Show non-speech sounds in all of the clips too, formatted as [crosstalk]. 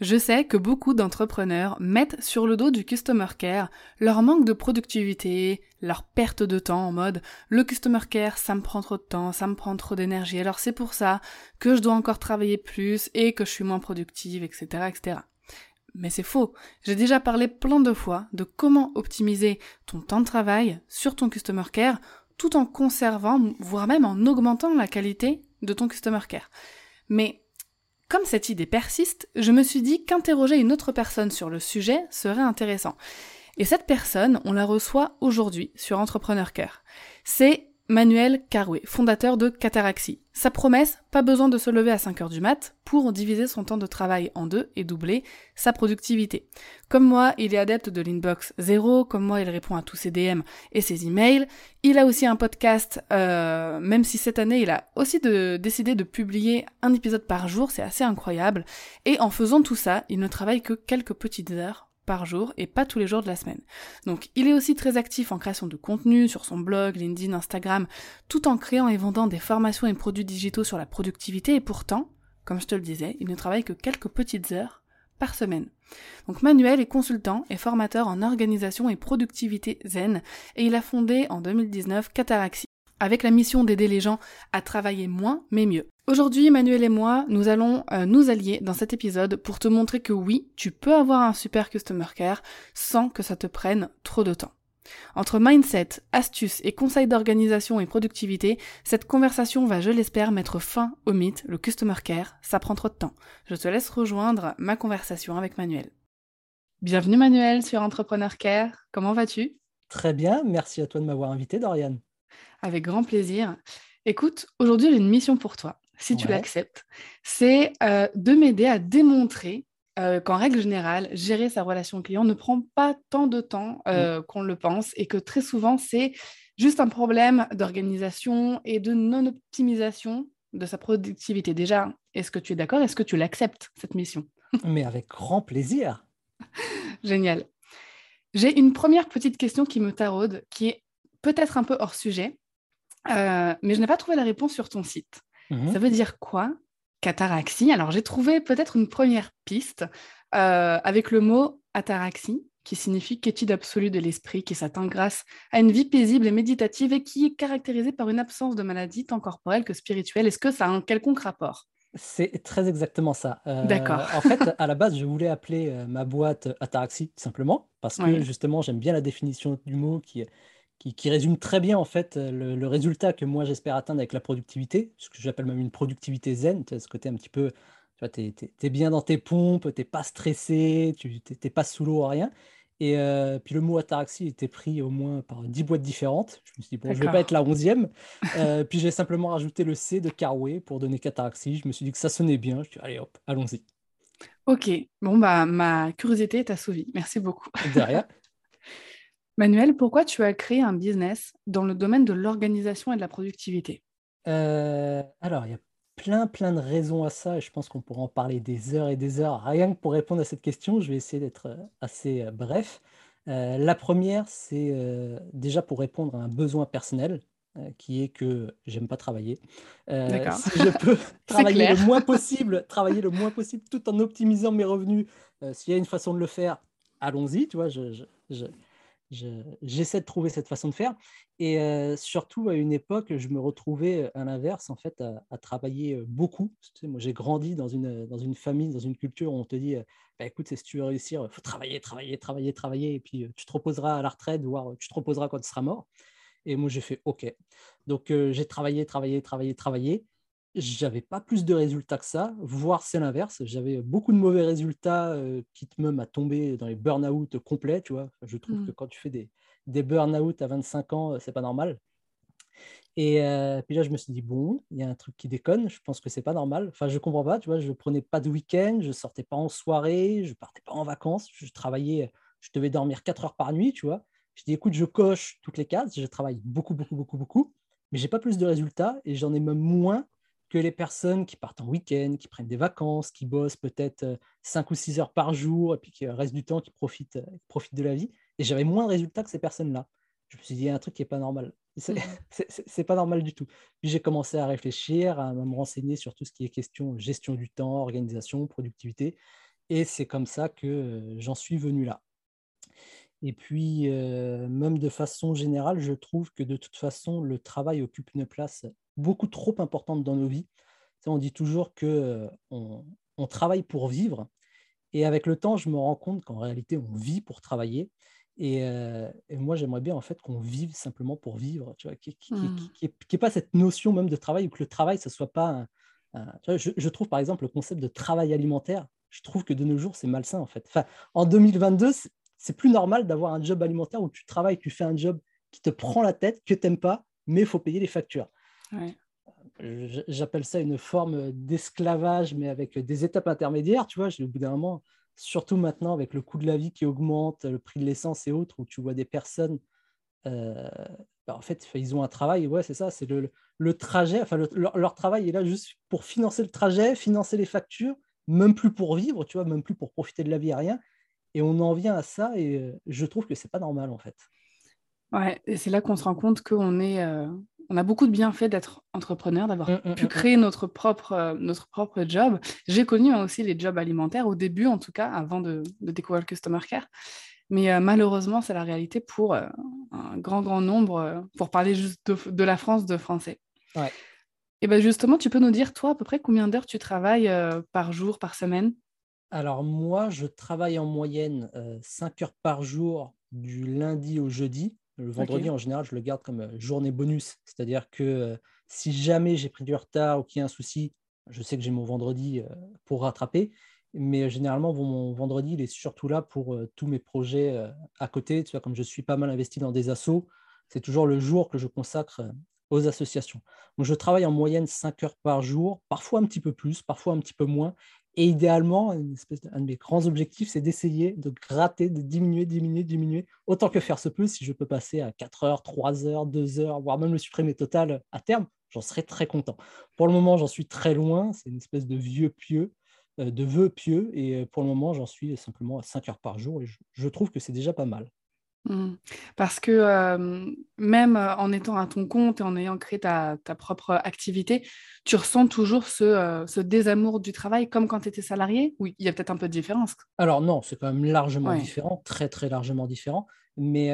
Je sais que beaucoup d'entrepreneurs mettent sur le dos du customer care leur manque de productivité, leur perte de temps en mode le customer care ça me prend trop de temps, ça me prend trop d'énergie, alors c'est pour ça que je dois encore travailler plus et que je suis moins productive, etc. etc. Mais c'est faux. J'ai déjà parlé plein de fois de comment optimiser ton temps de travail sur ton customer care tout en conservant, voire même en augmentant la qualité de ton customer care. Mais comme cette idée persiste, je me suis dit qu'interroger une autre personne sur le sujet serait intéressant. Et cette personne, on la reçoit aujourd'hui sur Entrepreneur Cœur. C'est Manuel Caroué, fondateur de Cataraxie. Sa promesse, pas besoin de se lever à 5 heures du mat pour diviser son temps de travail en deux et doubler sa productivité. Comme moi, il est adepte de l'inbox zéro, comme moi, il répond à tous ses DM et ses emails. Il a aussi un podcast, euh, même si cette année, il a aussi décidé de publier un épisode par jour, c'est assez incroyable. Et en faisant tout ça, il ne travaille que quelques petites heures par jour et pas tous les jours de la semaine. Donc il est aussi très actif en création de contenu sur son blog, LinkedIn, Instagram, tout en créant et vendant des formations et produits digitaux sur la productivité et pourtant, comme je te le disais, il ne travaille que quelques petites heures par semaine. Donc Manuel est consultant et formateur en organisation et productivité zen et il a fondé en 2019 Cataraxie avec la mission d'aider les gens à travailler moins mais mieux. Aujourd'hui, Manuel et moi, nous allons euh, nous allier dans cet épisode pour te montrer que oui, tu peux avoir un super customer care sans que ça te prenne trop de temps. Entre mindset, astuces et conseils d'organisation et productivité, cette conversation va, je l'espère, mettre fin au mythe, le customer care, ça prend trop de temps. Je te laisse rejoindre ma conversation avec Manuel. Bienvenue Manuel sur Entrepreneur Care, comment vas-tu? Très bien, merci à toi de m'avoir invité Dorian. Avec grand plaisir. Écoute, aujourd'hui j'ai une mission pour toi si tu l'acceptes, c'est euh, de m'aider à démontrer euh, qu'en règle générale, gérer sa relation client ne prend pas tant de temps euh, mm. qu'on le pense et que très souvent, c'est juste un problème d'organisation et de non-optimisation de sa productivité. Déjà, est-ce que tu es d'accord? Est-ce que tu l'acceptes, cette mission? [laughs] Mais avec grand plaisir. Génial. J'ai une première petite question qui me taraude, qui est peut-être un peu hors sujet, mais je n'ai pas trouvé la réponse sur ton site. Mmh Ça veut dire quoi Cataraxie? Alors j'ai trouvé peut-être une première piste euh, avec le mot ataraxie, qui signifie quiétude absolue de l'esprit, qui s'atteint grâce à une vie paisible et méditative et qui est caractérisée par une absence de maladie tant corporelle que spirituelle. Est-ce que ça a un quelconque rapport? C'est très exactement ça. Euh, D'accord. En fait, à la base, je voulais appeler euh, ma boîte Ataraxie, simplement, parce que justement, j'aime bien la définition du mot qui, qui, résume très bien en fait euh, le, résultat que moi j'espère atteindre avec la productivité, ce que j'appelle même une productivité zen, ce côté un petit peu, tu es, bien dans tes pompes, tu n'es pas stressé, tu n'es pas sous l'eau, rien. Et euh, puis le mot ataraxie était pris au moins par 10 boîtes différentes. Je me suis dit, bon, je ne vais pas être la 11e. Euh, puis j'ai simplement rajouté le C de Carway pour donner cataraxie. Je me suis dit que ça sonnait bien. Je suis dit, allez hop, allons-y. Ok, bon, bah ma curiosité est assouvie. Merci beaucoup. Derrière. [laughs] Manuel, pourquoi tu as créé un business dans le domaine de l'organisation et de la productivité? Euh, Alors, il y a plein, plein de raisons à ça et je pense qu'on pourra en parler des heures et des heures. Rien que pour répondre à cette question, je vais essayer d'être euh, assez euh, bref. la première, c'est déjà pour répondre à un besoin personnel qui est que j'aime pas travailler. si je peux [laughs] travailler le moins possible, travailler le moins possible tout en optimisant mes revenus, s'il y a une façon de le faire, allons-y. Tu vois, je, j'essaie de trouver cette façon de faire. Et euh, surtout, à une époque, je me retrouvais euh, à l'inverse, en fait, à, travailler euh, beaucoup. moi, j'ai grandi dans une, dans une famille, dans une culture où on te dit bah, écoute, si tu veux réussir, il faut travailler, travailler, travailler, travailler, et puis tu te reposeras à la retraite, voire tu te reposeras quand tu seras mort. Et moi, j'ai fait OK. Donc, j'ai travaillé, travaillé, travaillé, travaillé j'avais pas plus de résultats que ça, voire c'est l'inverse. J'avais beaucoup de mauvais résultats euh, qui même à tomber dans les burn-out complets, tu vois. Je trouve mmh. que quand tu fais des, des burn-out à 25 ans, c'est pas normal. Et euh, puis là, je me suis dit, bon, il y a un truc qui déconne, je pense que c'est pas normal. Enfin, je comprends pas, tu vois, je prenais pas de week-end, je sortais pas en soirée, je partais pas en vacances, je travaillais, je devais dormir 4 heures par nuit, tu vois. Je dis, écoute, je coche toutes les cases, je travaille beaucoup, beaucoup, beaucoup, beaucoup, mais j'ai pas plus de résultats et j'en ai même moins que les personnes qui partent en week-end, qui prennent des vacances, qui bossent peut-être 5 ou 6 heures par jour et puis qui restent du temps, qui profitent, profitent de la vie. Et j'avais moins de résultats que ces personnes-là. Je me suis dit, il y a un truc qui n'est pas normal. C'est mmh. [laughs] pas normal du tout. Puis j'ai commencé à réfléchir, à me renseigner sur tout ce qui est question gestion du temps, organisation, productivité. Et c'est comme ça que j'en suis venu là. Et puis, même de façon générale, je trouve que de toute façon, le travail occupe une place beaucoup trop importante dans nos vies. on dit toujours qu'on on travaille pour vivre. Et avec le temps, je me rends compte qu'en réalité, on vit pour travailler. Et, moi, j'aimerais bien en fait qu'on vive simplement pour vivre, tu vois, qu'il n'y mmh. ait pas cette notion même de travail ou que le travail, ce soit pas. je, je, trouve par exemple le concept de travail alimentaire, je trouve que de nos jours, c'est malsain en fait. Enfin, en 2022, c'est plus normal d'avoir un job alimentaire où tu travailles, tu fais un job qui te prend la tête, que tu n'aimes pas, mais il faut payer les factures. J'appelle ça une forme d'esclavage, mais avec des étapes intermédiaires. Tu vois, au bout d'un moment, surtout maintenant avec le coût de la vie qui augmente, le prix de l'essence et autres, où tu vois des personnes, euh, bah, en fait, ils ont un travail, ouais, c'est ça, c'est le, le, trajet, enfin, leur, travail est là juste pour financer le trajet, financer les factures, même plus pour vivre, tu vois, même plus pour profiter de la vie à rien. Et on en vient à ça et euh, je trouve que c'est pas normal en fait. Ouais, et c'est là qu'on se rend compte qu'on est, euh, on a beaucoup de bienfaits d'être entrepreneur, d'avoir mmh, mmh, pu mmh, créer notre propre, euh, notre propre job. J'ai connu aussi les jobs alimentaires au début, en tout cas, avant de, découvrir le customer care. Mais malheureusement, c'est la réalité pour un grand, grand nombre, pour parler juste de, la France, de Français. Ouais. Et bien justement, tu peux nous dire, toi, à peu près combien d'heures tu travailles par jour, par semaine? Alors moi, je travaille en moyenne 5 heures par jour du lundi au jeudi. Le vendredi, en général, je le garde comme journée bonus. C'est-à-dire que si jamais j'ai pris du retard ou qu'il y a un souci, je sais que j'ai mon vendredi pour rattraper. Mais généralement, mon vendredi, il est surtout là pour tous mes projets à côté. Tu vois, comme je suis pas mal investi dans des assos, c'est toujours le jour que je consacre aux associations. Donc, je travaille en moyenne 5 heures par jour, parfois un petit peu plus, parfois un petit peu moins. Et idéalement, un de mes grands objectifs, c'est d'essayer de gratter, de diminuer, diminuer, diminuer, autant que faire se peut. Si je peux passer à 4 heures, 3 heures, 2 heures, voire même le supprimer total à terme, j'en serais très content. Pour le moment, j'en suis très loin. C'est une espèce de vieux pieux, euh, de vœux pieux. Et euh, pour le moment, j'en suis simplement à 5 heures par jour. Et je trouve que c'est déjà pas mal. Parce que même en étant à ton compte et en ayant créé ta, propre activité, tu ressens toujours ce, désamour du travail comme quand tu étais salarié? Oui, il y a peut-être un peu de différence? Alors non, c'est quand même largement différent, très très largement différent. Mais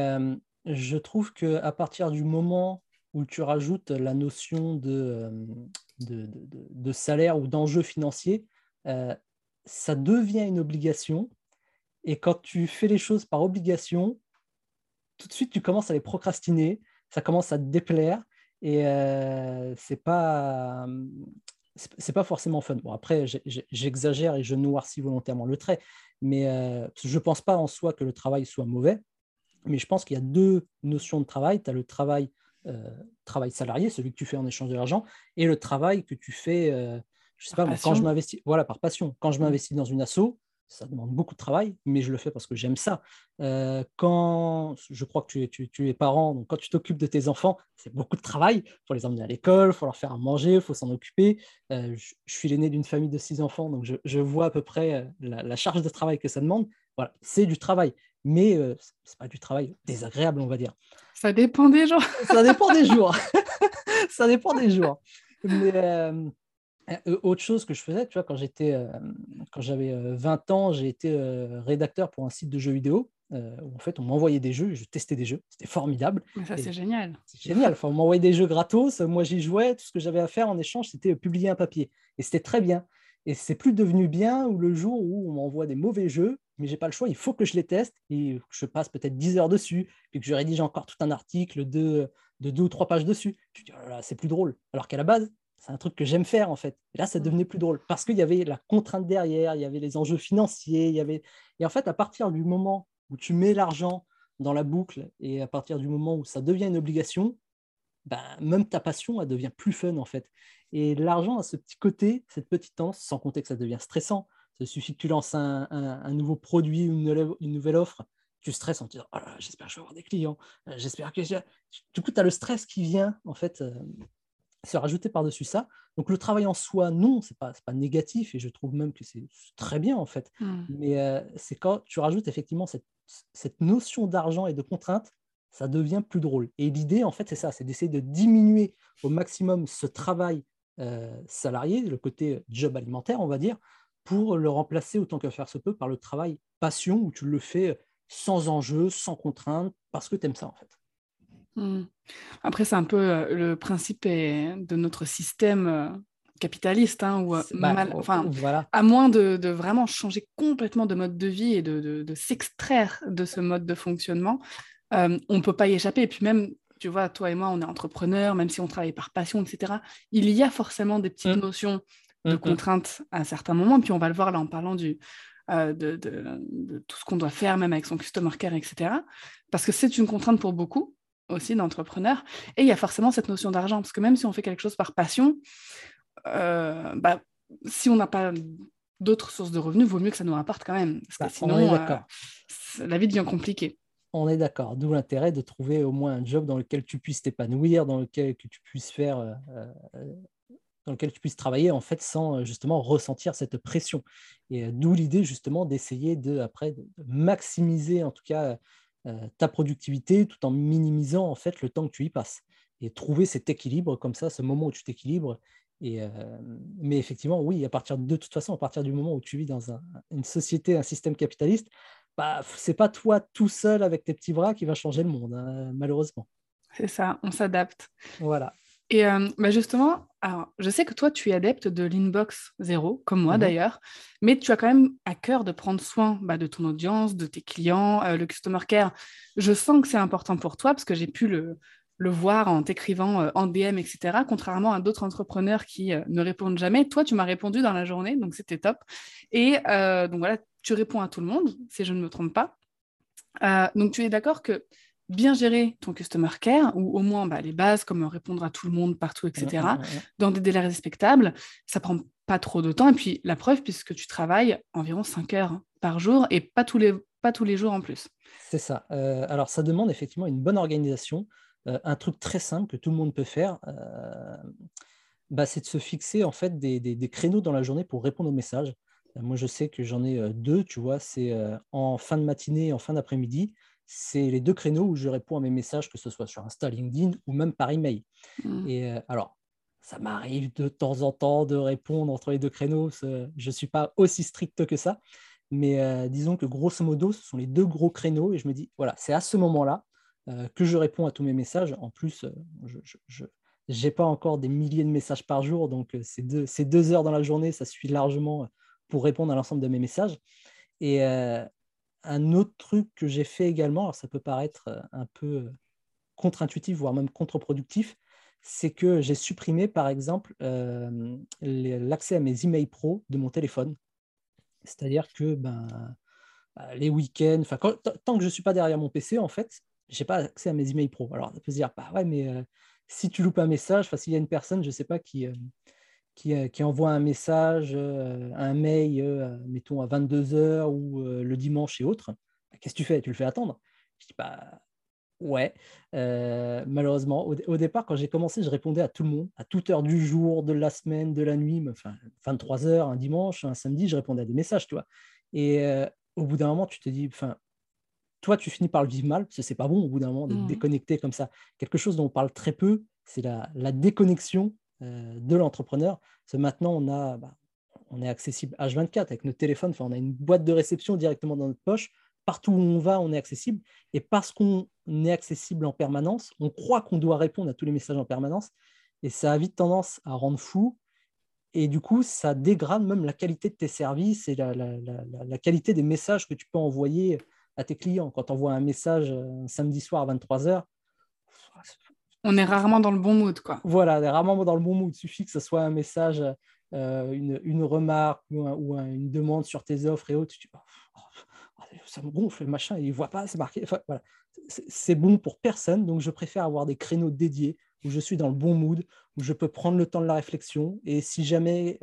je trouve qu'à partir du moment où tu rajoutes la notion de, de, de salaire ou d'enjeu financier, ça devient une obligation. Et quand tu fais les choses par obligation, tout de suite, tu commences à les procrastiner, ça commence à te déplaire et euh, c'est pas c'est pas forcément fun. Bon, après, j'exagère et je noircis volontairement le trait, mais euh, je pense pas en soi que le travail soit mauvais, mais je pense qu'il y a deux notions de travail. Tu as le travail, euh, travail salarié, celui que tu fais en échange de l'argent, et le travail que tu fais, euh, je sais pas, quand je m'investis, voilà, par passion. Quand je mmh. m'investis dans une asso, ça demande beaucoup de travail, mais je le fais parce que j'aime ça. Euh, quand je crois que tu, es parent, donc quand tu t'occupes de tes enfants, c'est beaucoup de travail. Il faut les emmener à l'école, il faut leur faire à manger, il faut s'en occuper. Euh, je, suis l'aîné d'une famille de six enfants, donc je, vois à peu près euh, la, charge de travail que ça demande. Voilà, c'est du travail, mais ce n'est pas du travail désagréable, on va dire. Ça dépend des jours. ça dépend des jours. [laughs] ça dépend des jours. Mais euh, autre chose que je faisais, tu vois, quand j'étais, euh, quand j'avais 20 euh, ans, j'ai été rédacteur pour un site de jeux vidéo. où en fait, on m'envoyait des jeux, je testais des jeux, c'était formidable. ça, c'est génial. C'est génial. Enfin, on m'envoyait des jeux gratos, moi j'y jouais, tout ce que j'avais à faire en échange, c'était publier un papier. Et c'était très bien. Et c'est plus devenu bien ou le jour où on m'envoie des mauvais jeux, mais j'ai pas le choix, il faut que je les teste et que je passe peut-être 10 heures dessus, puis que je rédige encore tout un article de, de deux ou trois pages dessus. Je dis, oh c'est plus drôle. Alors qu'à la base, c'est un truc que j'aime faire en fait. Et là, ça mmh. devenait plus drôle parce qu'il y avait la contrainte derrière, il y avait les enjeux financiers, il y avait. Et en fait, à partir du moment où tu mets l'argent dans la boucle et à partir du moment où ça devient une obligation, ben, même ta passion, elle devient plus fun en fait. Et l'argent a ce petit côté, cette petite tendance, sans compter que ça devient stressant. Il suffit que tu lances un, nouveau produit, une, une nouvelle offre, tu stresses en te disant oh j'espère que je vais avoir des clients, euh, j'espère que. Du coup, tu as le stress qui vient en fait euh, se rajouter par-dessus ça. Donc, le travail en soi, non, ce n'est pas, pas négatif et je trouve même que c'est très bien en fait. Mmh. Mais euh, c'est quand tu rajoutes effectivement cette, cette notion d'argent et de contrainte, ça devient plus drôle. Et l'idée, en fait, c'est ça c'est d'essayer de diminuer au maximum ce travail salarié, le côté job alimentaire, on va dire, pour le remplacer autant que faire se peut par le travail passion où tu le fais sans enjeu, sans contrainte, parce que tu aimes ça en fait. Hmm. Après, c'est un peu euh, le principe de notre système euh, capitaliste, hein, où, euh, bah, enfin, voilà. à moins de, vraiment changer complètement de mode de vie et de, s'extraire de ce mode de fonctionnement, on ne peut pas y échapper. Et puis même, tu vois, toi et moi, on est entrepreneurs, même si on travaille par passion, etc. Il y a forcément des petites mmh. notions de mmh, mmh. contraintes à certains moments. Puis on va le voir là en parlant du, euh, de, tout ce qu'on doit faire, même avec son customer care, etc. Parce que c'est une contrainte pour beaucoup aussi d'entrepreneurs. Et il y a forcément cette notion d'argent, parce que même si on fait quelque chose par passion, euh, bah, si on n'a pas d'autres sources de revenus, vaut mieux que ça nous rapporte quand même. Parce que bah, sinon, euh, la vie devient compliquée. On est d'accord. D'où l'intérêt de trouver au moins un job dans lequel tu puisses t'épanouir, dans lequel tu puisses faire dans lequel tu puisses travailler en fait sans euh, justement ressentir cette pression. Et euh, d'où l'idée justement d'essayer de après de maximiser en tout cas euh, ta productivité tout en minimisant en fait le temps que tu y passes et trouver cet équilibre comme ça, ce moment où tu t'équilibres. Et, mais effectivement, oui, à partir de, toute façon, à partir du moment où tu vis dans une société, un système capitaliste, bah, c'est pas toi tout seul avec tes petits bras qui va changer le monde, hein, malheureusement. C'est ça, on s'adapte. Voilà. Et euh, bah, justement, alors, je sais que toi, tu es adepte de l'inbox zéro, comme moi mmh d'ailleurs, mais tu as quand même à cœur de prendre soin bah, de ton audience, de tes clients, euh, le customer care. Je sens que c'est important pour toi parce que j'ai pu le, le voir en t'écrivant euh, en DM, etc., contrairement à d'autres entrepreneurs qui ne répondent jamais. Toi, tu m'as répondu dans la journée, donc c'était top. Et donc voilà, tu réponds à tout le monde, si je ne me trompe pas. donc tu es d'accord que bien gérer ton customer care, ou au moins bah, les bases comme répondre à tout le monde partout, etc., dans des délais respectables, ça prend pas trop de temps. Et puis la preuve, puisque tu travailles environ 5 heures par jour et pas tous les, pas tous les jours en plus. C'est ça. Euh, alors ça demande effectivement une bonne organisation. Euh, un truc très simple que tout le monde peut faire, euh, bah, c'est de se fixer en fait des, des, créneaux dans la journée pour répondre aux messages. Moi, je sais que j'en ai deux, tu vois, c'est en fin de matinée et en fin d'après-midi c'est les deux créneaux où je réponds à mes messages, que ce soit sur Insta, LinkedIn ou même par email. Mmh. Et euh, alors, ça m'arrive de temps en temps de répondre entre les deux créneaux. Je ne suis pas aussi strict que ça. Mais euh, disons que grosso modo, ce sont les deux gros créneaux. Et je me dis, voilà, c'est à ce moment-là euh, que je réponds à tous mes messages. En plus, je n'ai pas encore des milliers de messages par jour. Donc, ces deux, ces deux heures dans la journée, ça suffit largement pour répondre à l'ensemble de mes messages. Et, un autre truc que j'ai fait également, alors ça peut paraître euh, un peu euh, contre-intuitif, voire même contre-productif, c'est que j'ai supprimé, par exemple, euh, l'accès à mes emails pro de mon téléphone. C'est-à-dire que ben, les week-ends, tant que je ne suis pas derrière mon PC, en fait, je n'ai pas accès à mes emails pro. Alors, on peut se dire, bah ouais, mais si tu loupes un message, s'il y a une personne, je ne sais pas, qui, qui, envoie un message, euh, un mail, euh, mettons à 22h ou le dimanche et autres, bah, qu'est-ce que tu fais? Tu le fais attendre Je dis, bah ouais, malheureusement. Au, départ, quand j'ai commencé, je répondais à tout le monde, à toute heure du jour, de la semaine, de la nuit, enfin 23h, un dimanche, un samedi, je répondais à des messages, tu vois. Et au bout d'un moment, tu te dis, enfin, toi, tu finis par le vivre mal, parce que c'est pas bon au bout d'un moment d'être mmh. déconnecté comme ça. Quelque chose dont on parle très peu, c'est la, la déconnexion euh, de l'entrepreneur. Maintenant, bah, on est accessible H24 avec notre téléphone. Enfin, on a une boîte de réception directement dans notre poche. Partout où on va, on est accessible. Et parce qu'on est accessible en permanence, on croit qu'on doit répondre à tous les messages en permanence. Et ça a vite tendance à rendre fou. Et du coup, ça dégrade même la qualité de tes services et la, qualité des messages que tu peux envoyer à tes clients. Quand tu envoies un message un samedi soir à 23h, on est rarement dans le bon mood, quoi. Voilà, on est rarement dans le bon mood. Il suffit que ce soit un message, euh, une, remarque ou, une demande sur tes offres et autres. Tu dis, oh, oh, ça me gonfle, machin, il ne voit pas, c'est marqué. voilà. C'est bon pour personne, donc je préfère avoir des créneaux dédiés où je suis dans le bon mood, où je peux prendre le temps de la réflexion. Et si jamais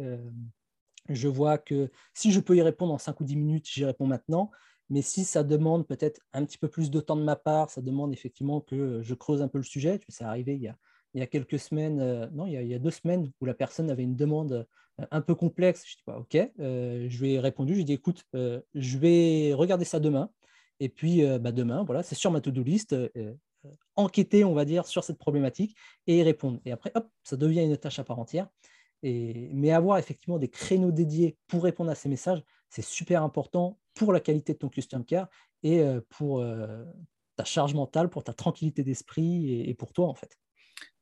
je vois que si je peux y répondre en 5 ou 10 minutes, j'y réponds maintenant. Mais si ça demande peut-être un petit peu plus de temps de ma part, ça demande effectivement que je creuse un peu le sujet. C'est arrivé il y a, quelques semaines, non, il y a, deux semaines, où la personne avait une demande un peu complexe. Je dis, pas ok, je lui ai répondu, je lui ai dit, écoute, je vais regarder ça demain. Et puis, bah, demain, voilà, c'est sur ma to-do list, enquêter, on va dire, sur cette problématique et y répondre. Et après, hop, ça devient une tâche à part entière. Et, mais avoir effectivement des créneaux dédiés pour répondre à ces messages, c'est super important pour la qualité de ton custom care et pour ta charge mentale, pour ta tranquillité d'esprit et, pour toi, en fait.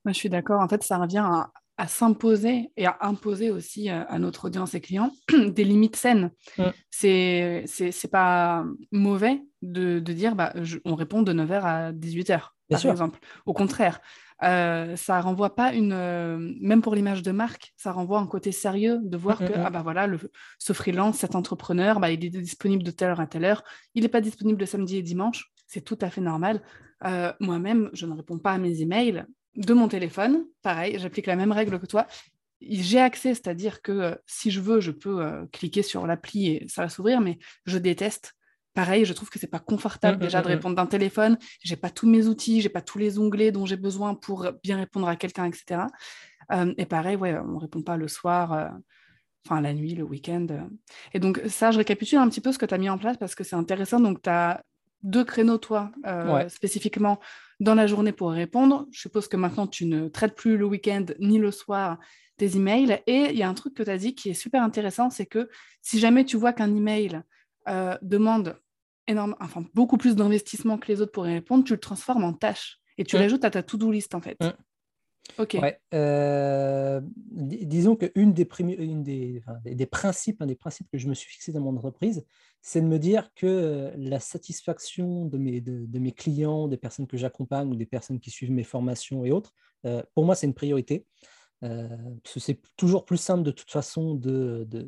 Moi, je suis d'accord. En fait, ça revient à, à s'imposer et à imposer aussi euh, à notre audience et clients [clears throat] des limites saines. Mm. C'est C'est pas mauvais de, de dire bah, on répond de 9h à 18h, par exemple. Au contraire, euh, ça renvoie pas une. Euh, même pour l'image de marque, ça renvoie un côté sérieux de voir mm, que mm, ah bah voilà, le, ce freelance, cet entrepreneur, bah, il est disponible de telle heure à telle heure. Il n'est pas disponible le samedi et dimanche. C'est tout à fait normal. Moi-même, je ne réponds pas à mes emails de mon téléphone. Pareil, j'applique la même règle que toi. J'ai accès, c'est-à-dire que euh, si je veux, je peux euh, cliquer sur l'appli et ça va s'ouvrir, mais je déteste. Pareil, je trouve que c'est pas confortable mmh, déjà mmh, de mmh. répondre d'un téléphone. J'ai pas tous mes outils, j'ai pas tous les onglets dont j'ai besoin pour bien répondre à quelqu'un, etc. Euh, et pareil, ouais, on répond pas le soir, enfin la nuit, le week-end. Et donc ça, je récapitule un petit peu ce que tu as mis en place parce que c'est intéressant. Donc tu as deux créneaux, toi, spécifiquement dans la journée pour répondre. Je suppose que maintenant, tu ne traites plus le week-end ni le soir tes emails. Et il y a un truc que tu as dit qui est super intéressant, c'est que si jamais tu vois qu'un email euh, demande énorme, enfin, beaucoup plus d'investissement que les autres pour y répondre, tu le transformes en tâche et tu mmh. l'ajoutes à ta to-do list, en fait. Mmh. Ok. Euh, disons qu'une des, une des, des, principes, un des principes que je me suis fixé dans mon entreprise, c'est de me dire que euh, la satisfaction de mes, de, mes clients, des personnes que j'accompagne ou des personnes qui suivent mes formations et autres, euh, pour moi, c'est une priorité. c'est toujours plus simple de toute façon de, de,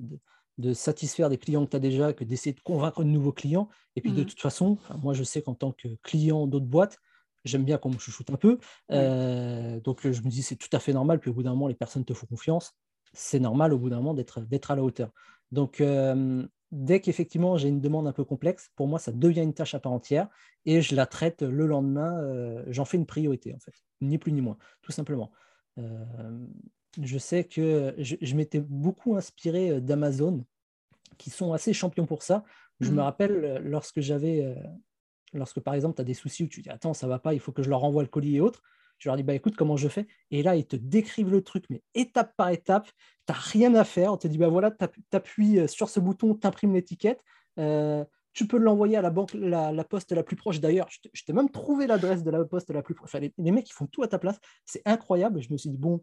satisfaire des clients que tu as déjà que d'essayer de convaincre de nouveaux clients. Et puis de mmh. toute façon, moi, je sais qu'en tant que client d'autres boîtes, j'aime bien qu'on me chouchoute un peu. Euh, donc je me dis c'est tout à fait normal, puis au bout d'un moment, les personnes te font confiance. C'est normal au bout d'un moment d'être, d'être à la hauteur. Donc euh, dès qu'effectivement j'ai une demande un peu complexe, pour moi, ça devient une tâche à part entière et je la traite le lendemain. Euh, j'en fais une priorité en fait, ni plus ni moins, tout simplement. Je sais que je, m'étais beaucoup inspiré d'Amazon, qui sont assez champions pour ça. Je me mmh. rappelle lorsque j'avais lorsque par exemple tu as des soucis où tu dis attends, ça va pas, il faut que je leur renvoie le colis et autres, je leur dis bah écoute, comment je fais? Et là, ils te décrivent le truc, mais étape par étape, tu n'as rien à faire. On te dit bah voilà, tu appuies euh, sur ce bouton, tu imprimes l'étiquette. Euh, tu peux l'envoyer à la banque, la, poste la plus proche. D'ailleurs, je t'ai même trouvé l'adresse de la poste la plus proche. les, mecs, ils font tout à ta place. C'est incroyable. je me suis dit, bon, euh,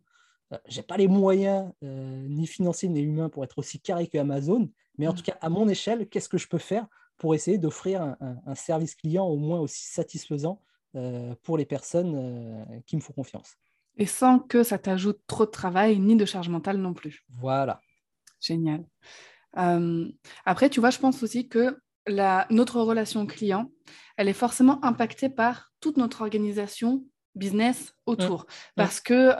j'ai pas les moyens, ni financiers ni humains, pour être aussi carré que Amazon. Mais en mmh. tout cas, à mon échelle, qu'est-ce que je peux faire pour essayer d'offrir un, service client au moins aussi satisfaisant euh, pour les personnes euh, qui me font confiance? Et sans que ça t'ajoute trop de travail ni de charge mentale non plus. Voilà. Génial. Euh, après, tu vois, je pense aussi que la, notre relation client, elle est forcément impactée par toute notre organisation business autour. Mmh. Parce que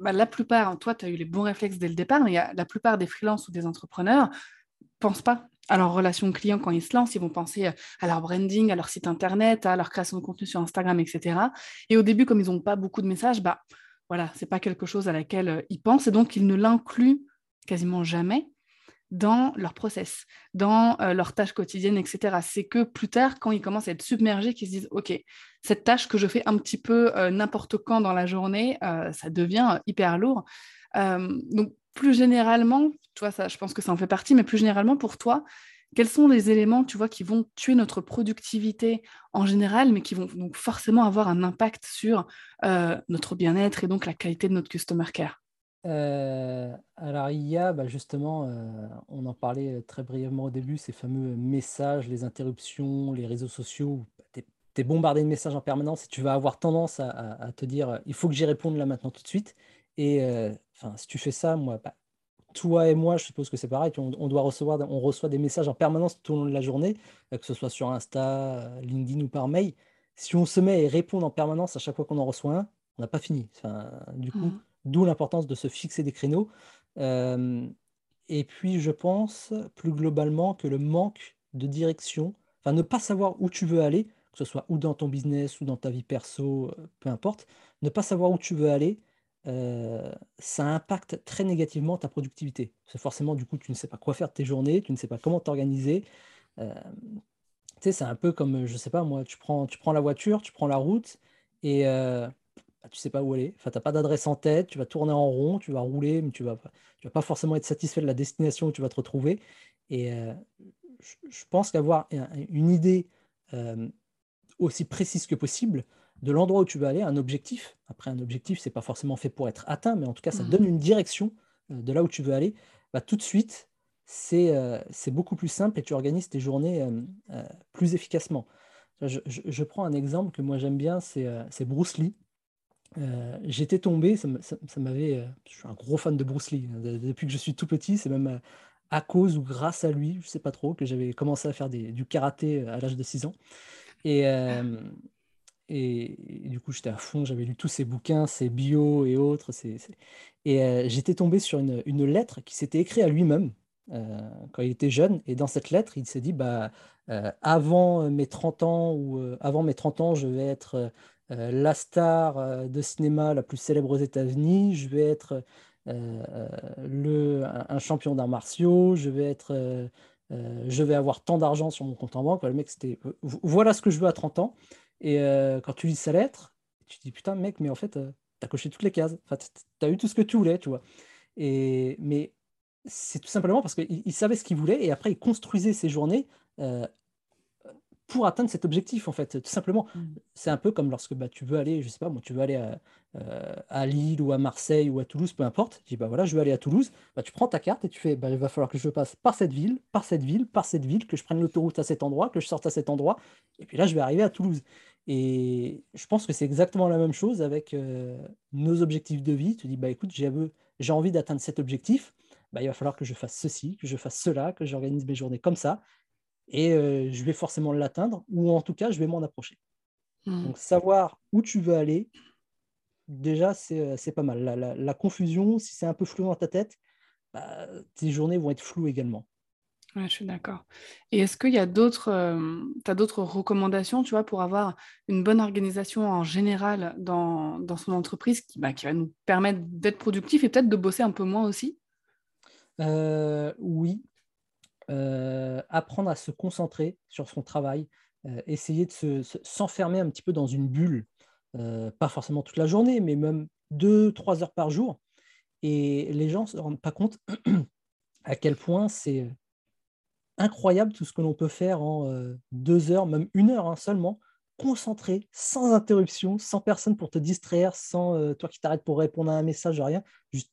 bah, la plupart, toi, tu as eu les bons réflexes dès le départ, mais y a, la plupart des freelances ou des entrepreneurs pensent pas à leur relation client quand ils se lancent, ils vont penser à leur branding, à leur site internet, à leur création de contenu sur Instagram, etc. Et au début, comme ils n'ont pas beaucoup de messages, bah voilà, c'est pas quelque chose à laquelle euh, ils pensent et donc ils ne l'incluent quasiment jamais dans leur process, dans euh, leurs tâches quotidiennes, etc. C'est que plus tard, quand ils commencent à être submergés, qu'ils se disent, OK, cette tâche que je fais un petit peu euh, n'importe quand dans la journée, ça devient hyper lourd. donc, plus généralement, tu vois, ça, je pense que ça en fait partie, mais plus généralement pour toi, quels sont les éléments, tu vois, qui vont tuer notre productivité en général, mais qui vont donc forcément avoir un impact sur euh, notre bien-être et donc la qualité de notre customer care? Euh, alors il y a bah, justement, euh, on en parlait très brièvement au début, ces fameux messages, les interruptions, les réseaux sociaux, tu es, bombardé de messages en permanence et tu vas avoir tendance à, te dire, il faut que j'y réponde là maintenant tout de suite. Et si tu fais ça, moi, bah, toi et moi, je suppose que c'est pareil, on, doit recevoir, on reçoit des messages en permanence tout au long de la journée, euh, que ce soit sur Insta, LinkedIn ou par mail. Si on se met à répondre en permanence à chaque fois qu'on en reçoit un, On n'a pas fini. du coup, mmh. D'où l'importance de se fixer des créneaux. et puis, je pense plus globalement que le manque de direction, enfin, ne pas savoir où tu veux aller, que ce soit ou dans ton business ou dans ta vie perso, peu importe, ne pas savoir où tu veux aller, ça impacte très négativement ta productivité. C'est forcément, du coup, tu ne sais pas quoi faire de tes journées, tu ne sais pas comment t'organiser. Tu sais, c'est un peu comme, je sais pas moi, tu prends, tu prends la voiture, tu prends la route et euh, bah, tu sais pas où aller. Enfin, tu n'as pas d'adresse en tête, tu vas tourner en rond, tu vas rouler, mais tu vas, tu vas pas forcément être satisfait de la destination où tu vas te retrouver. Et je, pense qu'avoir une idée aussi précise que possible de l'endroit où tu veux aller, un objectif. Après, un objectif, c'est pas forcément fait pour être atteint, mais en tout cas, ça mmh donne une direction de là où tu veux aller. Bah, tout de suite, c'est beaucoup plus simple et tu organises tes journées plus efficacement. Je, prends un exemple que moi j'aime bien, c'est Bruce Lee. J'étais tombé, ça, m'avait. je suis un gros fan de Bruce Lee. Hein, depuis que je suis tout petit, c'est même à cause ou grâce à lui, je sais pas trop, que j'avais commencé à faire du karaté à l'âge de 6 ans. Et, du coup, j'étais à fond, j'avais lu tous ses bouquins, ses bios et autres. Et j'étais tombé sur une, lettre qui s'était écrite à lui-même. Euh, quand il était jeune. Et dans cette lettre, il s'est dit, bah, euh, avant mes 30 ans, ou euh, avant mes 30 ans, je vais être la star de cinéma la plus célèbre aux États-Unis, je vais être le, un, champion d'arts martiaux, je vais être... je vais avoir tant d'argent sur mon compte en banque. Le mec, c'était voilà ce que je veux à 30 ans. Et quand tu lis sa lettre, tu te dis putain, mec, mais en fait, tu as coché toutes les cases. Enfin, tu as eu tout ce que tu voulais, tu vois. Et, mais c'est tout simplement parce qu'il savait ce qu'il voulait et après il construisait ses journées euh, pour atteindre cet objectif en fait tout simplement. Mmh. c'est un peu comme lorsque bah, tu veux aller je sais pas moi tu veux aller à, euh, Lille ou à Marseille ou à Toulouse peu importe. Tu dis bah voilà je veux aller à Toulouse. Bah, tu prends ta carte et tu fais bah, il va falloir que je passe par cette ville par cette ville par cette ville que je prenne l'autoroute à cet endroit que je sorte à cet endroit. Et puis là je vais arriver à Toulouse. Et je pense que c'est exactement la même chose avec euh, nos objectifs de vie. Tu dis bah écoute j'ai envie d'atteindre cet objectif. Bah, il va falloir que je fasse ceci, que je fasse cela, que j'organise mes journées comme ça, et euh, je vais forcément l'atteindre, ou en tout cas, je vais m'en approcher. Mmh. Donc, savoir où tu veux aller, déjà, c'est euh, pas mal. La, confusion, si c'est un peu flou dans ta tête, bah, tes journées vont être floues également. Ouais, je suis d'accord. Et est-ce qu'il y a d'autres, euh, as d'autres recommandations, tu vois, pour avoir une bonne organisation en général dans, dans son entreprise qui, bah, qui va nous permettre d'être productif et peut-être de bosser un peu moins aussi? Euh, oui. Euh, apprendre à se concentrer sur son travail, euh, essayer de s'enfermer un petit peu dans une bulle, pas forcément toute la journée, mais même deux, trois heures par jour. Et les gens ne se rendent pas compte [clears throat] à quel point c'est incroyable tout ce que l'on peut faire en deux heures, même une heure hein, seulement, concentré, sans interruption, sans personne pour te distraire, sans toi qui t'arrêtes pour répondre à un message, rien, juste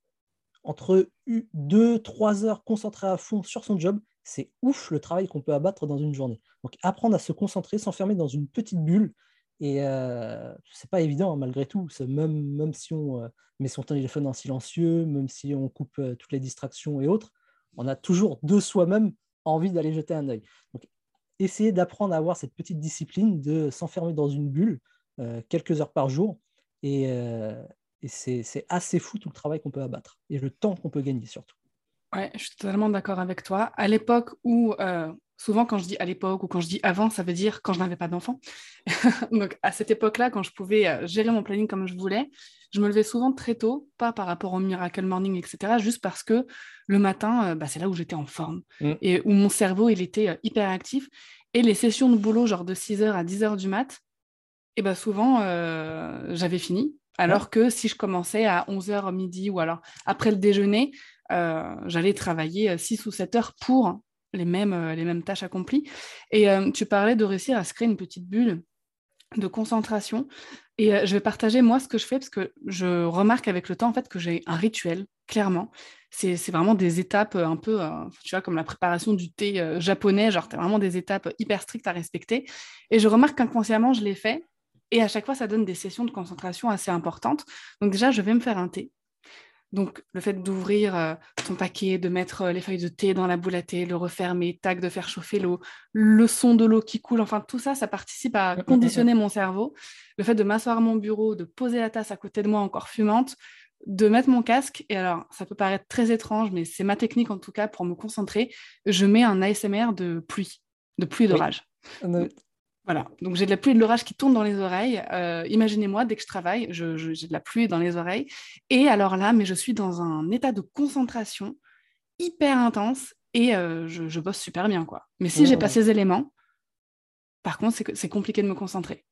entre 2-3 heures concentré à fond sur son job, c'est ouf le travail qu'on peut abattre dans une journée. Donc apprendre à se concentrer, s'enfermer dans une petite bulle, et euh, c'est pas évident hein, malgré tout. Même, si on euh, met son téléphone en silencieux, même si on coupe euh, toutes les distractions et autres, on a toujours de soi-même envie d'aller jeter un œil. Donc essayer d'apprendre à avoir cette petite discipline de s'enfermer dans une bulle euh, quelques heures par jour et c'est assez fou tout le travail qu'on peut abattre et le temps qu'on peut gagner surtout. Ouais, je suis totalement d'accord avec toi. À l'époque où, euh, souvent quand je dis à l'époque ou quand je dis avant, ça veut dire quand je n'avais pas d'enfant. [laughs] Donc à cette époque-là, quand je pouvais euh, gérer mon planning comme je voulais, je me levais souvent très tôt, pas par rapport au Miracle Morning, etc., juste parce que le matin, euh, bah, c'est là où j'étais en forme mmh. et où mon cerveau, il était hyper actif. Et les sessions de boulot, genre de 6h à 10h du mat, et bah souvent, j'avais fini alors que si je commençais à 11h midi ou alors après le déjeuner, euh, j'allais travailler 6 euh, ou 7 heures pour les mêmes, euh, les mêmes tâches accomplies. Et tu parlais de réussir à se créer une petite bulle de concentration. Et je vais partager moi ce que je fais parce que je remarque avec le temps en fait que j'ai un rituel, clairement. C'est vraiment des étapes un peu, tu vois, comme la préparation du thé japonais, genre tu as vraiment des étapes hyper strictes à respecter. Et je remarque qu'inconsciemment, je les fais et à chaque fois, ça donne des sessions de concentration assez importantes. Donc déjà, je vais me faire un thé. Donc, le fait d'ouvrir euh, ton paquet, de mettre euh, les feuilles de thé dans la boule à thé, le refermer, tac, de faire chauffer l'eau, le son de l'eau qui coule, enfin, tout ça, ça participe à conditionner mon cerveau. Le fait de m'asseoir à mon bureau, de poser la tasse à côté de moi encore fumante, de mettre mon casque, et alors, ça peut paraître très étrange, mais c'est ma technique en tout cas pour me concentrer, je mets un ASMR de pluie, de pluie d'orage. Voilà, donc j'ai de la pluie et de l'orage qui tournent dans les oreilles. Euh, imaginez-moi, dès que je travaille, j'ai de la pluie dans les oreilles. Et alors là, mais je suis dans un état de concentration hyper intense et euh, je, bosse super bien, quoi. Mais si j'ai pas ces éléments, par contre, c'est compliqué de me concentrer.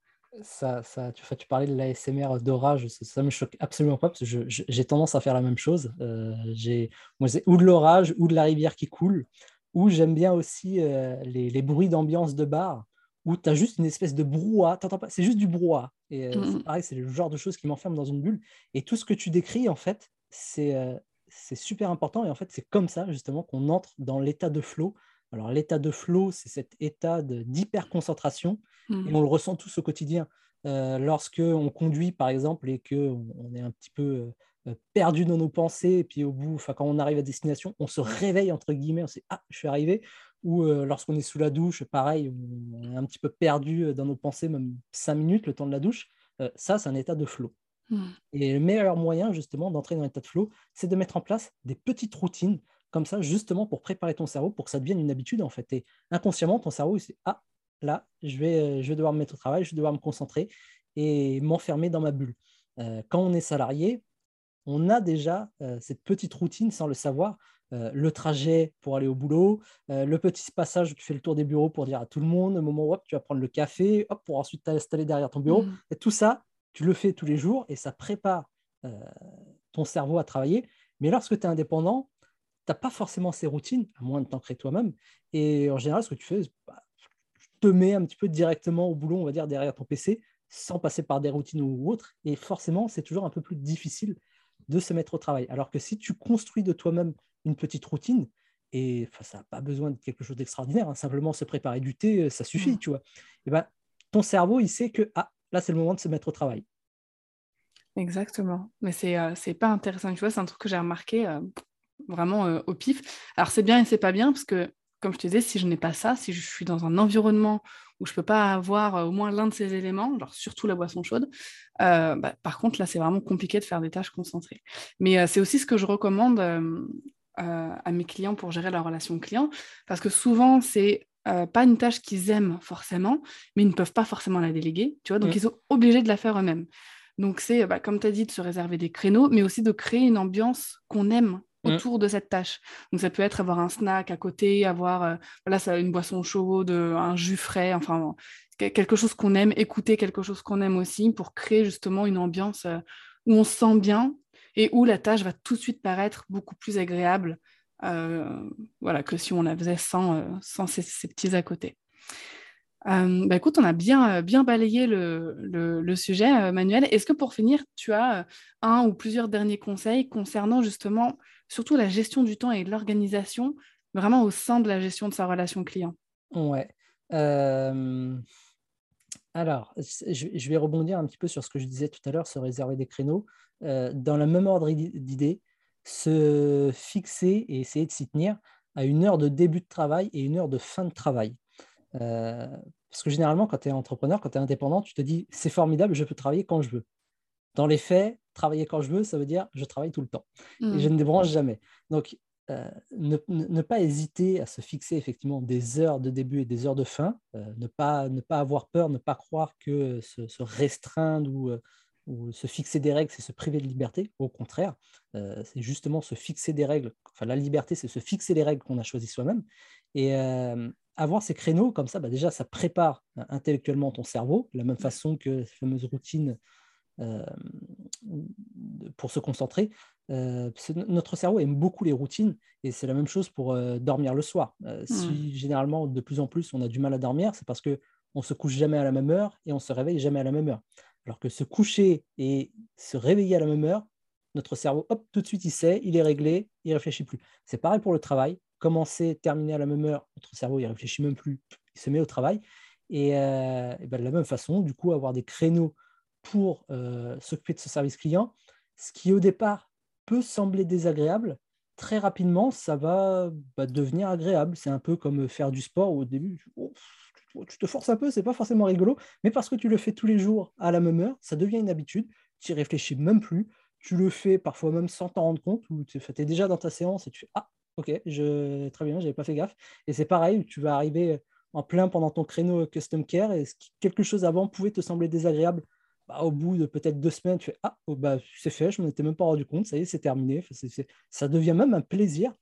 Ça, ça, tu, tu parlais de l'ASMR d'orage, ça, me choque absolument pas parce que j'ai tendance à faire la même chose. Euh, j'ai, moi, c'est ou de l'orage ou de la rivière qui coule, ou j'aime bien aussi les, les, bruits d'ambiance de bar où tu as juste une espèce de brouhaha, pas, c'est juste du brouhaha. Et euh, c'est pareil, c'est le genre de choses qui m'enferment dans une bulle. Et tout ce que tu décris, en fait, c'est euh, c'est super important. Et en fait, c'est comme ça, justement, qu'on entre dans l'état de flow. Alors, l'état de flow, c'est cet état d'hyper-concentration. Et mmh on le ressent tous au quotidien. Euh, lorsque on conduit, par exemple, et qu'on on est un petit peu euh, perdu dans nos pensées, et puis au bout, quand on arrive à destination, on se réveille, entre guillemets, on sait « Ah, je suis arrivé », ou euh, lorsqu'on est sous la douche, pareil, on est un petit peu perdu dans nos pensées, même cinq minutes, le temps de la douche, ça, c'est un état de flow. Hmm. Et le meilleur moyen, justement, d'entrer dans l'état de flow, c'est de mettre en place des petites routines, comme ça, justement, pour préparer ton cerveau, pour que ça devienne une habitude, en fait. Et inconsciemment, ton cerveau, il sait « Ah, là, je vais, je vais devoir me mettre au travail, je vais devoir me concentrer et m'enfermer dans ma bulle. quand on est salarié, on a déjà euh, cette petite routine sans le savoir. Euh, le trajet pour aller au boulot, euh, le petit passage où tu fais le tour des bureaux pour dire à tout le monde, le moment où tu vas prendre le café, hop, pour ensuite t'installer derrière ton bureau. Mmh. Et tout ça, tu le fais tous les jours et ça prépare ton cerveau à travailler. Mais lorsque tu es indépendant, tu n'as pas forcément ces routines, à moins de t'en créer toi-même. Et en général, ce que tu fais, bah, tu te mets un petit peu directement au boulot, on va dire, derrière ton PC, sans passer par des routines ou autres. Et forcément, c'est toujours un peu plus difficile de se mettre au travail. Alors que si tu construis de toi-même une petite routine, et ça n'a pas besoin de quelque chose d'extraordinaire, hein, simplement se préparer du thé, euh, ça suffit, mmh. tu vois. Et ben, ton cerveau, il sait que ah, là, c'est le moment de se mettre au travail. Exactement. Mais c'est euh, pas intéressant, tu vois, c'est un truc que j'ai remarqué euh, vraiment au pif. Alors, c'est bien et c'est pas bien, parce que, comme je te disais, si je n'ai pas ça, si je suis dans un environnement où je ne peux pas avoir euh, au moins l'un de ces éléments, genre surtout la boisson chaude, euh, bah, par contre, là, c'est vraiment compliqué de faire des tâches concentrées. Mais euh, c'est aussi ce que je recommande à mes clients pour gérer leur relation client, parce que souvent, c'est pas une tâche qu'ils aiment forcément, mais ils ne peuvent pas forcément la déléguer, tu vois, donc mmh. ils sont obligés de la faire eux-mêmes. Donc c'est, bah, comme tu as dit, de se réserver des créneaux, mais aussi de créer une ambiance qu'on aime Mmh. autour de cette tâche. Donc ça peut être avoir un snack à côté, avoir euh, voilà, ça, une boisson chaude, un jus frais, enfin quelque chose qu'on aime, écouter quelque chose qu'on aime aussi pour créer justement une ambiance euh, où on se sent bien et où la tâche va tout de suite paraître beaucoup plus agréable euh, voilà, que si on la faisait sans, sans ces, petits à côté. bah écoute, on a bien, bien balayé le, le sujet, Manuel. Est-ce que pour finir, tu as un ou plusieurs derniers conseils concernant justement surtout la gestion du temps et l'organisation, vraiment au sein de la gestion de sa relation client? Ouais. Euh, alors, je, vais rebondir un petit peu sur ce que je disais tout à l'heure, se réserver des créneaux. Euh, dans le même ordre d'idée, se fixer et essayer de s'y tenir à une heure de début de travail et une heure de fin de travail. Euh, parce que généralement, quand tu es entrepreneur, quand tu es indépendant, tu te dis, c'est formidable, je peux travailler quand je veux. Dans les faits, travailler quand je veux, ça veut dire je travaille tout le temps. Et je mmh. ne débranche jamais. Donc, euh, ne, pas hésiter à se fixer effectivement des heures de début et des heures de fin, euh, ne, pas, ne pas avoir peur, ne pas croire que se, restreindre ou, euh, ou, se fixer des règles, c'est se priver de liberté. Au contraire, c'est justement se fixer des règles. Enfin, la liberté, c'est se fixer les règles qu'on a choisies soi-même. Et avoir ces créneaux comme ça, bah déjà, ça prépare intellectuellement ton cerveau, de la même façon que ces fameuses routines pour se concentrer. Euh, notre cerveau aime beaucoup les routines et c'est la même chose pour euh, dormir le soir. Si mmh. généralement, de plus en plus, on a du mal à dormir, c'est parce que on se couche jamais à la même heure et on se réveille jamais à la même heure. Alors que se coucher et se réveiller à la même heure, notre cerveau, hop, tout de suite, il sait, il est réglé, il réfléchit plus. C'est pareil pour le travail. Commencer, terminer à la même heure, notre cerveau, il réfléchit même plus, il se met au travail. Et, et ben, de la même façon, du coup, avoir des créneaux pour euh, s'occuper de ce service client, ce qui au départ peut sembler désagréable, très rapidement, ça va bah, devenir agréable. C'est un peu comme faire du sport au début. Oh, tu te forces un peu, c'est pas forcément rigolo, mais parce que tu le fais tous les jours à la même heure, ça devient une habitude. Tu y réfléchis même plus. Tu le fais parfois même sans t'en rendre compte, ou tu es déjà dans ta séance et tu fais Ah, ok, je... très bien, j'avais pas fait gaffe. Et c'est pareil, tu vas arriver en plein pendant ton créneau custom care et quelque chose avant pouvait te sembler désagréable. Bah, au bout de peut-être deux semaines, tu fais Ah, oh, bah, c'est fait, je m'en étais même pas rendu compte, ça y est, c'est terminé. Ça devient même un plaisir.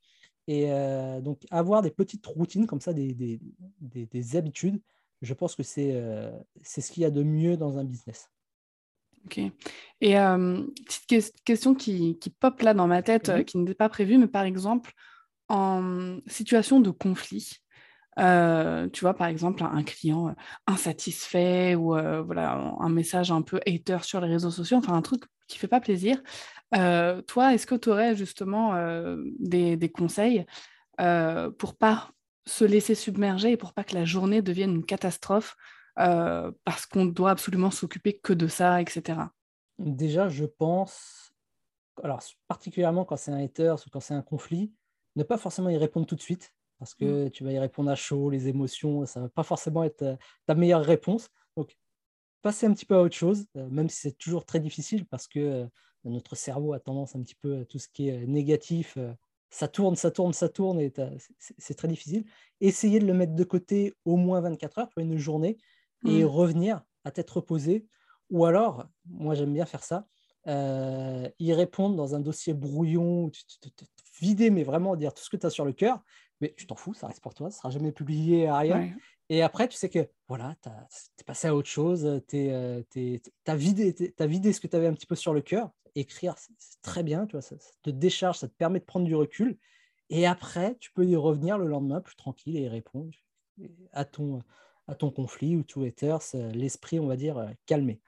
Et euh, donc, avoir des petites routines comme ça, des, des, des, habitudes, je pense que c'est euh, c'est ce qu'il y a de mieux dans un business. Ok. Et euh, petite question qui, qui, pop là dans ma tête, mhm. qui n'était pas prévue, mais par exemple, en situation de conflit, tu vois, par exemple, un client insatisfait ou voilà, un message un peu hater sur les réseaux sociaux, enfin un truc qui fait pas plaisir. toi, est-ce que tu aurais justement des, des, conseils pour pas se laisser submerger et pour pas que la journée devienne une catastrophe parce qu'on doit absolument s'occuper que de ça, etc. Déjà, je pense, alors particulièrement quand c'est un hater ou quand c'est un conflit, ne pas forcément y répondre tout de suite parce que tu vas y répondre à chaud, les émotions, ça ne va pas forcément être euh, ta meilleure réponse. Donc, passer un petit peu à autre chose, euh, même si c'est toujours très difficile parce que euh, notre cerveau a tendance un petit peu à tout ce qui est négatif. ça tourne, ça tourne, ça tourne et c'est très difficile. Essayer de le mettre de côté au moins 24 heures, une journée, et mmh. revenir à tête reposée. Ou alors, moi j'aime bien faire ça, y répondre dans un dossier brouillon, vider, mais vraiment dire tout ce que tu as sur le cœur, mais tu t'en fous, ça reste pour toi, ça sera jamais publié à rien. Et après, tu sais que voilà, tu es passé à autre chose, tu euh, as, vidé, vidé ce que tu avais un petit peu sur le cœur. Écrire, c'est très bien, tu vois, ça, te décharge, ça te permet de prendre du recul. Et après, tu peux y revenir le lendemain plus tranquille et répondre à ton, à ton conflit ou tout haters, l'esprit, on va dire, euh, calmé.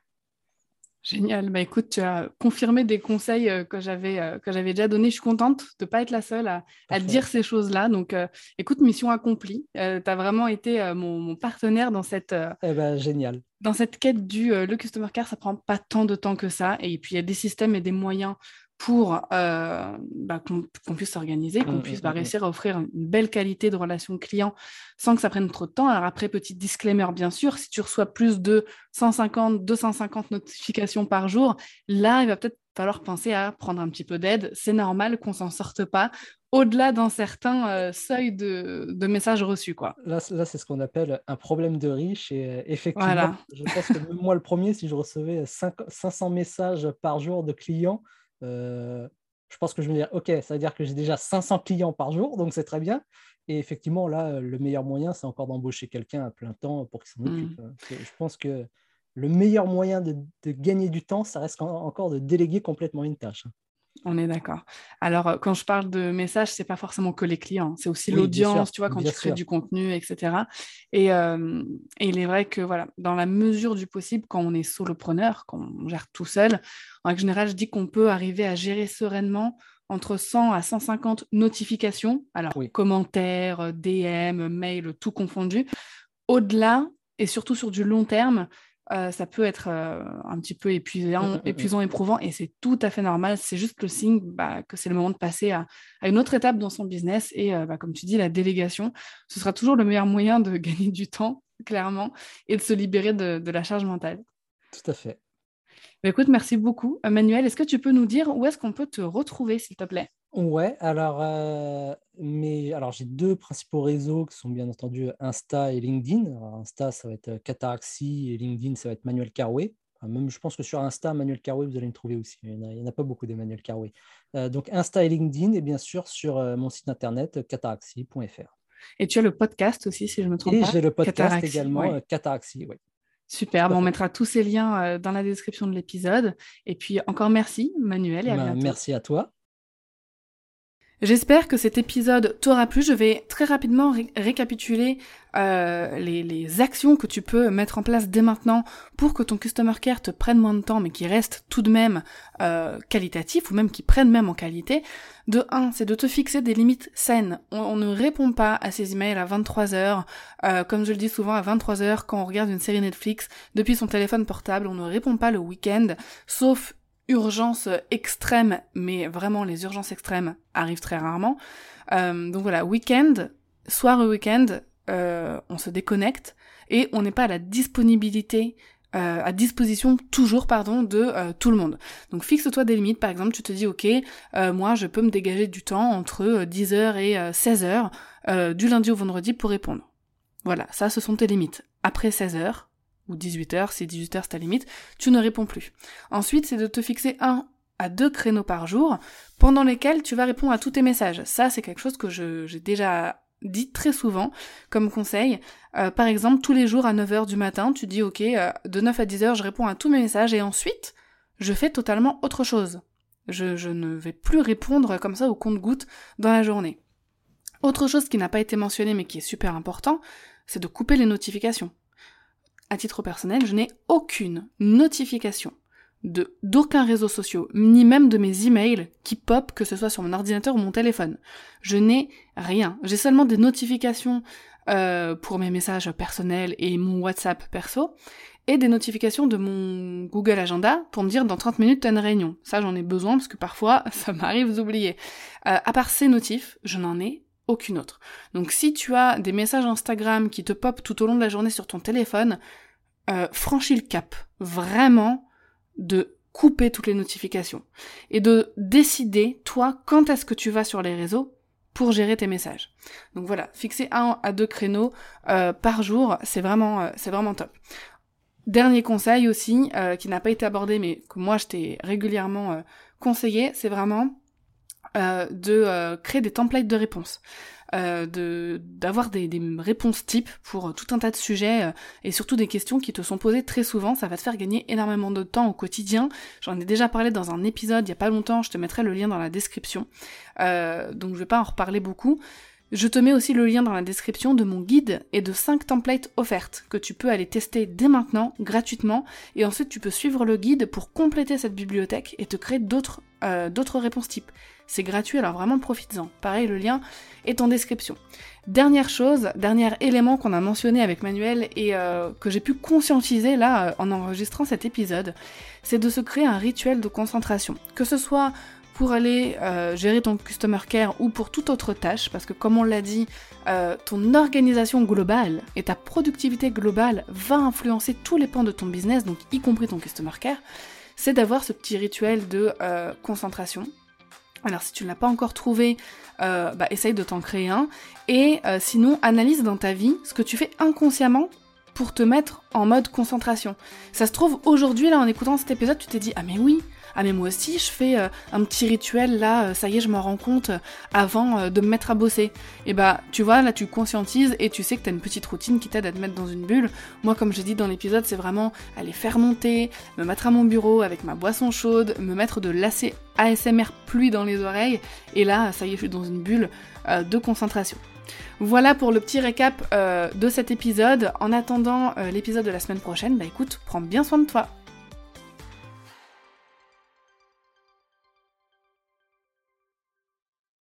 Génial. Bah, écoute, tu as confirmé des conseils euh, que j'avais euh, que j'avais déjà donnés. Je suis contente de ne pas être la seule à, dire ces choses-là. Donc, euh, écoute, mission accomplie. tu as vraiment été mon, partenaire dans cette, eh ben, génial. dans cette quête du le customer care. Ça prend pas tant de temps que ça. Et puis, il y a des systèmes et des moyens pour euh, bah, qu'on puisse s'organiser, qu'on mmh, puisse bah, mmh, mmh, réussir à offrir une belle qualité de relation client sans que ça prenne trop de temps. Alors après, petit disclaimer, bien sûr, si tu reçois plus de 150, 250 notifications par jour, là, il va peut-être falloir penser à prendre un petit peu d'aide. C'est normal qu'on s'en sorte pas au-delà d'un certain euh, seuil de, de, messages reçus. Quoi. Là, là c'est ce qu'on appelle un problème de riche. Et euh, effectivement, je pense que moi, le premier, si je recevais 500 messages par jour de clients, euh, je pense que je vais dire, OK, ça veut dire que j'ai déjà 500 clients par jour, donc c'est très bien. Et effectivement, là, le meilleur moyen, c'est encore d'embaucher quelqu'un à plein temps pour qu'il s'en mmh. occupe. Hein. Je pense que le meilleur moyen de, de, gagner du temps, ça reste encore de déléguer complètement une tâche. Hein. On est d'accord. Alors, euh, quand je parle de messages, c'est pas forcément que les clients, c'est aussi l'audience, tu vois, quand tu crées du contenu, etc. Euh, et, il est vrai que, voilà, dans la mesure du possible, quand on est solopreneur, quand on gère tout seul, en général, je dis qu'on peut arriver à gérer sereinement entre 100 à 150 notifications, alors commentaires, DM, mails, tout confondu. Au-delà, et surtout sur du long terme, euh, ça peut être euh, un petit peu épuisant, mmh, mmh, mmh. épuisant éprouvant, et c'est tout à fait normal. C'est juste le signe bah, que c'est le moment de passer à, une autre étape dans son business. Et euh, bah, comme tu dis, la délégation, ce sera toujours le meilleur moyen de [laughs] gagner du temps, clairement, et de se libérer de, la charge mentale. Tout à fait. Bah, écoute, merci beaucoup. Manuel, est-ce que tu peux nous dire où est-ce qu'on peut te retrouver, s'il te plaît? Ouais, alors, euh, mais, alors j'ai deux principaux réseaux qui sont bien entendu Insta et LinkedIn. Insta, ça va être Cataraxi et LinkedIn, ça va être Manuel Carouet. même, je pense que sur Insta, Manuel Carouet, vous allez me trouver aussi. Il n'y en, a pas beaucoup des Manuel Carouet. Euh, donc Insta et LinkedIn, et bien sûr sur euh, mon site internet cataraxi.fr. Et tu as le podcast aussi, si je ne me trompe pas. Et j'ai le podcast également, Cataraxi, oui. Super, on mettra tous ces liens dans la description de l'épisode. Et puis encore merci, Manuel, et à ben, Merci à toi. J'espère que cet épisode t'aura plu. Je vais très rapidement récapituler euh, les, actions que tu peux mettre en place dès maintenant pour que ton customer care te prenne moins de temps, mais qui reste tout de même euh, qualitatif ou même qui prenne même en qualité. De 1, c'est de te fixer des limites saines. On, ne répond pas à ces emails à 23 heures, euh, comme je le dis souvent à 23 heures quand on regarde une série Netflix depuis son téléphone portable. On ne répond pas le week-end, sauf urgence extrême, mais vraiment les urgences extrêmes arrivent très rarement. Euh, donc voilà, week-end, soir et week-end, euh, on se déconnecte et on n'est pas à la disponibilité euh, à disposition toujours pardon de euh, tout le monde. Donc fixe-toi des limites, par exemple tu te dis ok, euh, moi je peux me dégager du temps entre 10h et 16h du lundi au vendredi pour répondre. Voilà, ça ce sont tes limites. Après 16h ou 18h, si 18h c'est ta limite, tu ne réponds plus. Ensuite, c'est de te fixer un à deux créneaux par jour pendant lesquels tu vas répondre à tous tes messages. Ça, c'est quelque chose que j'ai déjà dit très souvent comme conseil. Euh, par exemple, tous les jours à 9h du matin, tu dis ok, euh, de 9 à 10h, je réponds à tous mes messages et ensuite, je fais totalement autre chose. Je, je ne vais plus répondre comme ça au compte-goutte dans la journée. Autre chose qui n'a pas été mentionnée mais qui est super important, c'est de couper les notifications. À titre personnel, je n'ai aucune notification de d'aucun réseau social, ni même de mes emails qui pop, que ce soit sur mon ordinateur ou mon téléphone. Je n'ai rien. J'ai seulement des notifications euh, pour mes messages personnels et mon WhatsApp perso, et des notifications de mon Google Agenda pour me dire dans 30 minutes t'as une réunion. Ça j'en ai besoin parce que parfois [laughs] ça m'arrive d'oublier. Euh, à part ces notifs, je n'en ai aucune autre. Donc si tu as des messages Instagram qui te pop tout au long de la journée sur ton téléphone, euh, le cap. Vraiment, de couper toutes les notifications et de décider, toi, quand est-ce que tu vas sur les réseaux pour gérer tes messages. Donc voilà, fixer un à deux créneaux euh, par jour, c'est vraiment, euh, c'est vraiment top. Dernier conseil aussi, euh, qui n'a pas été abordé, mais que moi je t'ai régulièrement conseillé, c'est vraiment de créer des templates de réponses. Euh, d'avoir des, réponses types pour tout un tas de sujets euh, et surtout des questions qui te sont posées très souvent. Ça va te faire gagner énormément de temps au quotidien. J'en ai déjà parlé dans un épisode il y a pas longtemps. Je te mettrai le lien dans la description. Euh, donc je vais pas en reparler beaucoup. Je te mets aussi le lien dans la description de mon guide et de 5 templates offertes que tu peux aller tester dès maintenant gratuitement et ensuite tu peux suivre le guide pour compléter cette bibliothèque et te créer d'autres euh, d'autres réponses types. C'est gratuit alors vraiment profites-en. Pareil le lien est en description. Dernière chose, dernier élément qu'on a mentionné avec Manuel et euh, que j'ai pu conscientiser là euh, en enregistrant cet épisode, c'est de se créer un rituel de concentration. Que ce soit pour aller euh, gérer ton customer care ou pour toute autre tâche, parce que comme on l'a dit, ton organisation globale et ta productivité globale va influencer tous les pans de ton business, donc y compris ton customer care, c'est d'avoir ce petit rituel de concentration. Alors si tu ne l'as pas encore trouvé, bah, essaye de t'en créer un. Et sinon, analyse dans ta vie ce que tu fais inconsciemment pour te mettre en mode concentration. Ça se trouve, aujourd'hui, là, en écoutant cet épisode, tu t'es dit, ah mais oui, ah mais moi aussi je fais euh, un petit rituel là, euh, ça y est je m'en rends compte euh, avant de me mettre à bosser. Et bah tu vois là tu conscientises et tu sais que t'as une petite routine qui t'aide à te mettre dans une bulle. Moi comme j'ai dit dans l'épisode c'est vraiment aller faire monter, me mettre à mon bureau avec ma boisson chaude, me mettre de l'AC ASMR pluie dans les oreilles et là ça y est je suis dans une bulle de concentration. Voilà pour le petit récap de cet épisode. En attendant l'épisode de la semaine prochaine, bah écoute, prends bien soin de toi.